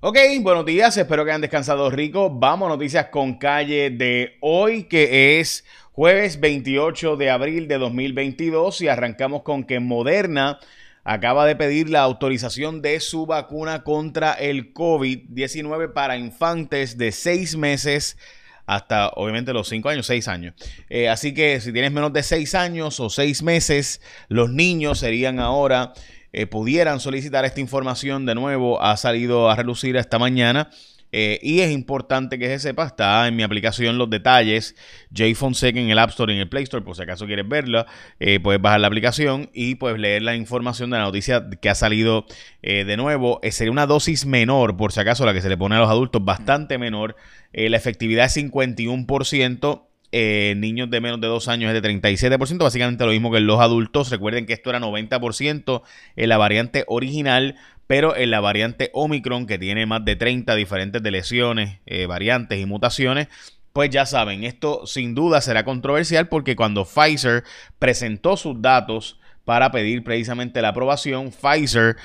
Ok, buenos días, espero que hayan descansado rico. Vamos noticias con calle de hoy, que es jueves 28 de abril de 2022 y arrancamos con que Moderna acaba de pedir la autorización de su vacuna contra el COVID-19 para infantes de 6 meses hasta obviamente los 5 años, 6 años. Eh, así que si tienes menos de 6 años o 6 meses, los niños serían ahora eh, pudieran solicitar esta información de nuevo ha salido a relucir esta mañana. Eh, y es importante que se sepa, está en mi aplicación los detalles, J Fonseca en el App Store y en el Play Store, por si acaso quieres verla, eh, puedes bajar la aplicación y puedes leer la información de la noticia que ha salido de nuevo. sería una dosis menor, por si acaso la que se le pone a los adultos, bastante menor. la efectividad es 51%. Eh, niños de menos de dos años es de 37%, básicamente lo mismo que en los adultos. Recuerden que esto era 90% en la variante original, pero en la variante Omicron, que tiene más de 30 diferentes de lesiones, eh, variantes y mutaciones, pues ya saben, esto sin duda será controversial porque cuando Pfizer presentó sus datos para pedir precisamente la aprobación, Pfizer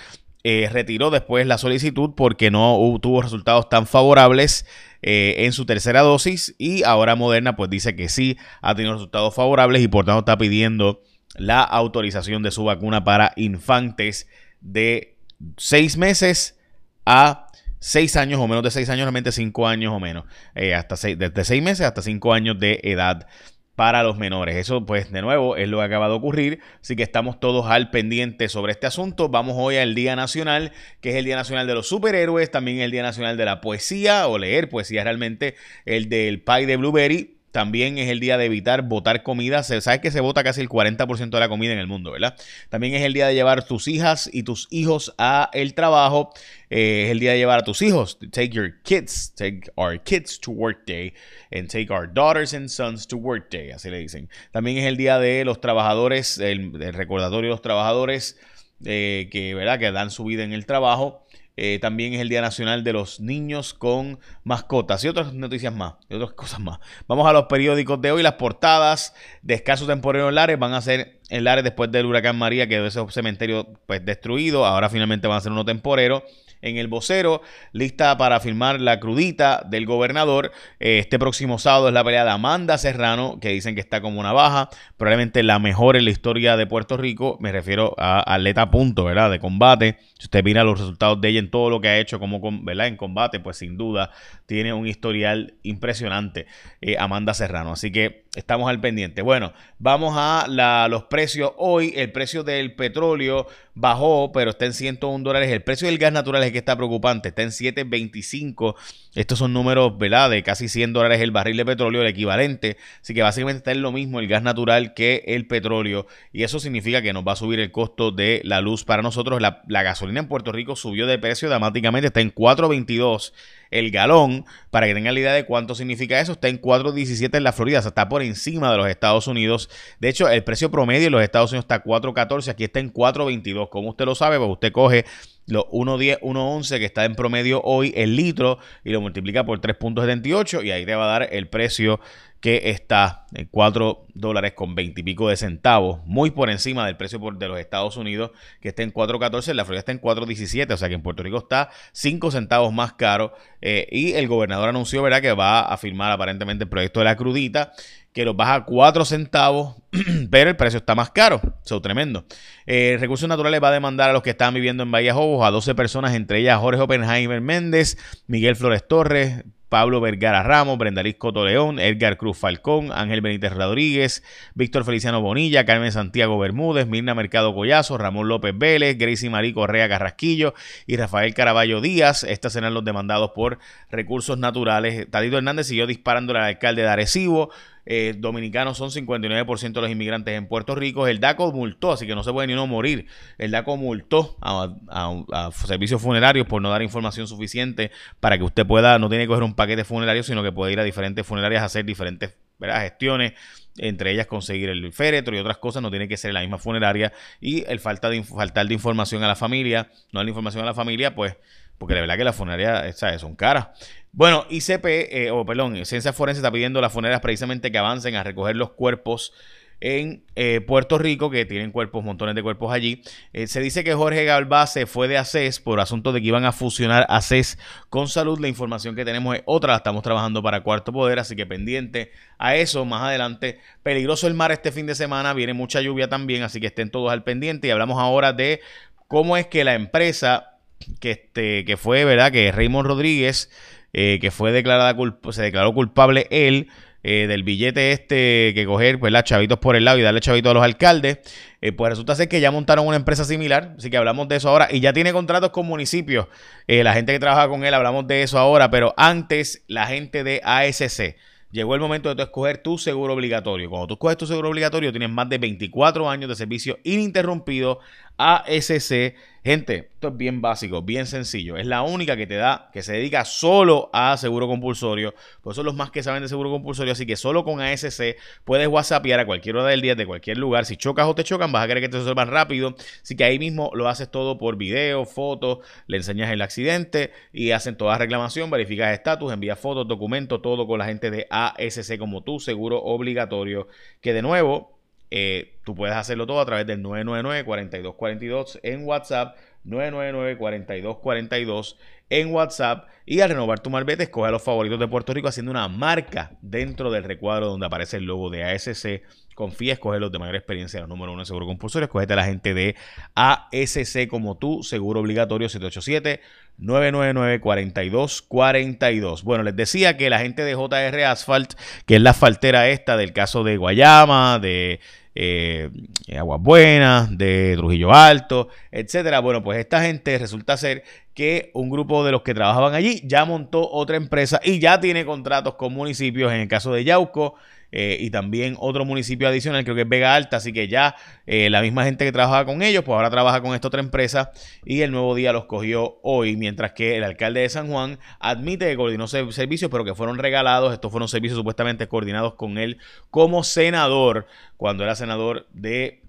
eh, retiró después la solicitud porque no tuvo resultados tan favorables eh, en su tercera dosis y ahora Moderna pues dice que sí ha tenido resultados favorables y por tanto está pidiendo la autorización de su vacuna para infantes de 6 meses a 6 años o menos de 6 años, realmente 5 años o menos, eh, hasta desde 6 meses hasta 5 años de edad para los menores. Eso, pues, de nuevo, es lo que acaba de ocurrir. Así que estamos todos al pendiente sobre este asunto. Vamos hoy al Día Nacional, que es el Día Nacional de los Superhéroes, también el Día Nacional de la Poesía, o leer poesía realmente, el del pie de Blueberry. También es el día de evitar botar comida. Sabes que se vota casi el 40% de la comida en el mundo, ¿verdad? También es el día de llevar tus hijas y tus hijos a el trabajo. Eh, es el día de llevar a tus hijos. Take your kids, take our kids to work day. And take our daughters and sons to work day. Así le dicen. También es el día de los trabajadores, el, recordatorio de los trabajadores eh, que, ¿verdad? que dan su vida en el trabajo. Eh, también es el Día Nacional de los Niños con Mascotas y otras noticias más, y otras cosas más. Vamos a los periódicos de hoy. Las portadas de escaso temporero en Lares van a ser en Lares después del huracán María, que ese cementerio pues destruido. Ahora finalmente van a ser uno temporero en el vocero, lista para firmar la crudita del gobernador. Eh, este próximo sábado es la pelea de Amanda Serrano, que dicen que está como una baja, probablemente la mejor en la historia de Puerto Rico. Me refiero a atleta punto, ¿verdad? De combate. Si usted mira los resultados de ella en todo lo que ha hecho como, ¿verdad? En combate, pues sin duda tiene un historial impresionante eh, Amanda Serrano. Así que estamos al pendiente. Bueno, vamos a los precios. Hoy el precio del petróleo bajó, pero está en 101 dólares. El precio del gas natural es que está preocupante, está en 7.25. Estos son números, ¿verdad? De casi 100 dólares el barril de petróleo, el equivalente. Así que básicamente está en lo mismo el gas natural que el petróleo. Y eso significa que nos va a subir el costo de la luz para nosotros. La, la gasolina en Puerto Rico subió de precio dramáticamente, está en 4.22 el galón. Para que tengan la idea de cuánto significa eso, está en 4.17 en la Florida, o sea, está por encima de los Estados Unidos. De hecho, el precio promedio en los Estados Unidos está 4.14, aquí está en 4.22. Como usted lo sabe, pues usted coge los 1.10, 1.11 que está en promedio hoy el litro y lo multiplica por 3.78 y ahí te va a dar el precio que está en 4 dólares con 20 y pico de centavos, muy por encima del precio de los Estados Unidos, que está en 4.14, en la Florida está en 4.17, o sea que en Puerto Rico está 5 centavos más caro. Eh, y el gobernador anunció, ¿verdad?, que va a firmar aparentemente el proyecto de la crudita, que lo baja a 4 centavos, pero el precio está más caro. Eso tremendo. Eh, Recursos Naturales va a demandar a los que están viviendo en Bahía Jobos, a 12 personas, entre ellas Jorge Oppenheimer Méndez, Miguel Flores Torres, Pablo Vergara Ramos, Brendaliz Coto León, Edgar Cruz Falcón, Ángel Benítez Rodríguez, Víctor Feliciano Bonilla, Carmen Santiago Bermúdez, Mirna Mercado Collazo, Ramón López Vélez, Gracie Marí Correa Carrasquillo y Rafael Caraballo Díaz. Estos serán los demandados por recursos naturales. Tadito Hernández siguió disparando al alcalde de Arecibo. Eh, dominicanos son 59% de los inmigrantes en Puerto Rico. El DACO multó, así que no se puede ni uno morir. El DACO multó a, servicios funerarios por no dar información suficiente para que usted pueda, no tiene que coger un paquete funerario, sino que puede ir a diferentes funerarias a hacer diferentes gestiones entre ellas conseguir el féretro y otras cosas, no tiene que ser la misma funeraria y el falta de faltar de información a la familia, no dar información a la familia, pues porque de verdad que las funerarias son caras. Bueno, ICP, eh, o perdón, Ciencia Forense está pidiendo a las funerarias precisamente que avancen a recoger los cuerpos en eh, Puerto Rico, que tienen cuerpos, montones de cuerpos allí. Eh, se dice que Jorge Galvá se fue de ACES por asunto de que iban a fusionar ACES con salud. La información que tenemos es otra, la estamos trabajando para Cuarto Poder, así que pendiente a eso más adelante. Peligroso el mar este fin de semana, viene mucha lluvia también, así que estén todos al pendiente. Y hablamos ahora de cómo es que la empresa que, este, que fue, ¿verdad? Que Raymond Rodríguez, eh, que fue declarada se declaró culpable él eh, del billete este que coger, pues las chavitos por el lado y darle chavitos a los alcaldes, eh, pues resulta ser que ya montaron una empresa similar, así que hablamos de eso ahora, y ya tiene contratos con municipios, eh, la gente que trabaja con él, hablamos de eso ahora, pero antes la gente de ASC. Llegó el momento de tú escoger tu seguro obligatorio. Cuando tú escoges tu seguro obligatorio, tienes más de 24 años de servicio ininterrumpido ASC. Gente, esto es bien básico, bien sencillo. Es la única que te da, que se dedica solo a seguro compulsorio. Por eso son los más que saben de seguro compulsorio. Así que solo con ASC puedes WhatsAppear a cualquier hora del día, de cualquier lugar. Si chocas o te chocan, vas a querer que te resuelvan rápido. Así que ahí mismo lo haces todo por video, fotos, le enseñas el accidente y hacen toda reclamación, verificas estatus, envías fotos, documentos, todo con la gente de ASC como tu seguro obligatorio. Que de nuevo, eh, tú puedes hacerlo todo a través del 999-4242 en WhatsApp, 999-4242 en WhatsApp y al renovar tu malvete, escoge a los favoritos de Puerto Rico haciendo una marca dentro del recuadro donde aparece el logo de ASC. Confía, escoge los de mayor experiencia, los número uno de seguro compulsorio, escogete a la gente de ASC como tú, seguro obligatorio 787 999-4242. Bueno, les decía que la gente de JR Asphalt, que es la asfaltera esta del caso de Guayama, de eh, Aguas Buenas, de Trujillo Alto, etcétera. Bueno, pues esta gente resulta ser que un grupo de los que trabajaban allí ya montó otra empresa y ya tiene contratos con municipios, en el caso de Yauco, eh, y también otro municipio adicional, creo que es Vega Alta, así que ya eh, la misma gente que trabajaba con ellos, pues ahora trabaja con esta otra empresa y el nuevo día los cogió hoy, mientras que el alcalde de San Juan admite que coordinó servicios, pero que fueron regalados, estos fueron servicios supuestamente coordinados con él como senador, cuando era senador de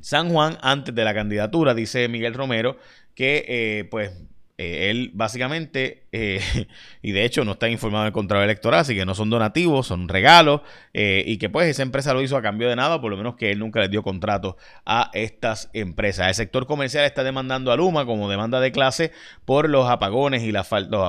San Juan antes de la candidatura, dice Miguel Romero, que eh, pues eh, él básicamente, eh, y de hecho no está informado en el contrato electoral, así que no son donativos, son regalos, eh, y que pues esa empresa lo hizo a cambio de nada, por lo menos que él nunca les dio contrato a estas empresas. El sector comercial está demandando a Luma como demanda de clase por los apagones y los,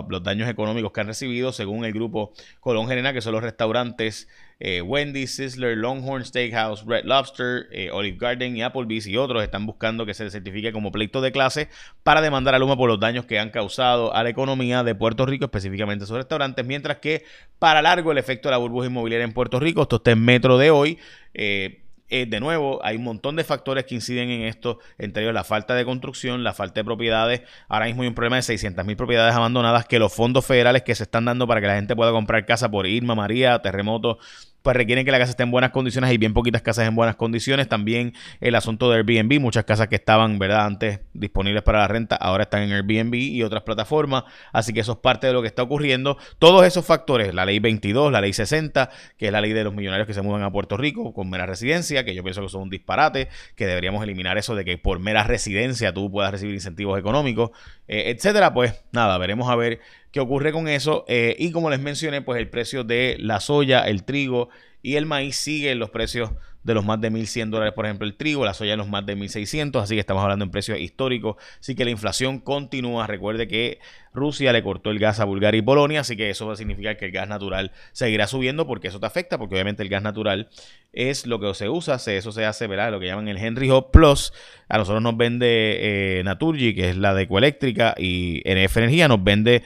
los daños económicos que han recibido, según el grupo Colón Gerena, que son los restaurantes eh, Wendy, Sizzler, Longhorn Steakhouse, Red Lobster, eh, Olive Garden y Applebee's y otros están buscando que se certifique como pleito de clase para demandar a Luma por los daños que han causado a la economía de Puerto Rico, específicamente sus restaurantes, mientras que para largo el efecto de la burbuja inmobiliaria en Puerto Rico, esto está en metro de hoy, eh, eh, de nuevo, hay un montón de factores que inciden en esto, entre ellos la falta de construcción, la falta de propiedades. Ahora mismo hay un problema de 600 mil propiedades abandonadas que los fondos federales que se están dando para que la gente pueda comprar casa por Irma, María, terremoto, pues requieren que la casa esté en buenas condiciones. Hay bien poquitas casas en buenas condiciones. También el asunto de Airbnb, muchas casas que estaban, ¿verdad? Antes disponibles para la renta, ahora están en Airbnb y otras plataformas. Así que eso es parte de lo que está ocurriendo. Todos esos factores, la ley 22, la ley 60, que es la ley de los millonarios que se mudan a Puerto Rico con mera residencia, que yo pienso que son un disparate, que deberíamos eliminar eso de que por mera residencia tú puedas recibir incentivos económicos, eh, etcétera. Pues nada, veremos a ver qué ocurre con eso. Eh, y como les mencioné, pues el precio de la soya, el trigo y el maíz sigue los precios de los más de 1.100 dólares, por ejemplo, el trigo, la soya en los más de 1.600, así que estamos hablando en precios históricos, así que la inflación continúa. Recuerde que Rusia le cortó el gas a Bulgaria y Polonia, así que eso va a significar que el gas natural seguirá subiendo porque eso te afecta, porque obviamente el gas natural es lo que se usa, eso se hace, ¿verdad? Lo que llaman el Henry Hub Plus. A nosotros nos vende eh, Naturgy, que es la de ecoeléctrica, y NF Energía nos vende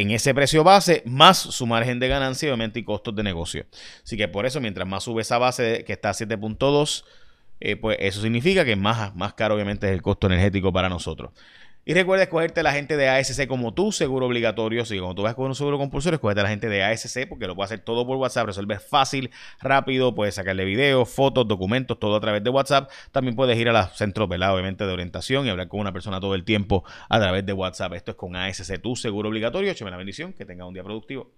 en ese precio base más su margen de ganancia obviamente y costos de negocio. Así que por eso mientras más sube esa base que está a 7.2, eh, pues eso significa que más, más caro obviamente es el costo energético para nosotros. Y recuerda escogerte la gente de ASC como tu seguro obligatorio. Si cuando tú vas con un seguro compulsorio, escogete a la gente de ASC porque lo puedes hacer todo por WhatsApp, resolver fácil, rápido. Puedes sacarle videos, fotos, documentos, todo a través de WhatsApp. También puedes ir a la centro obviamente, de orientación y hablar con una persona todo el tiempo a través de WhatsApp. Esto es con ASC, tu seguro obligatorio. Échame la bendición. Que tenga un día productivo.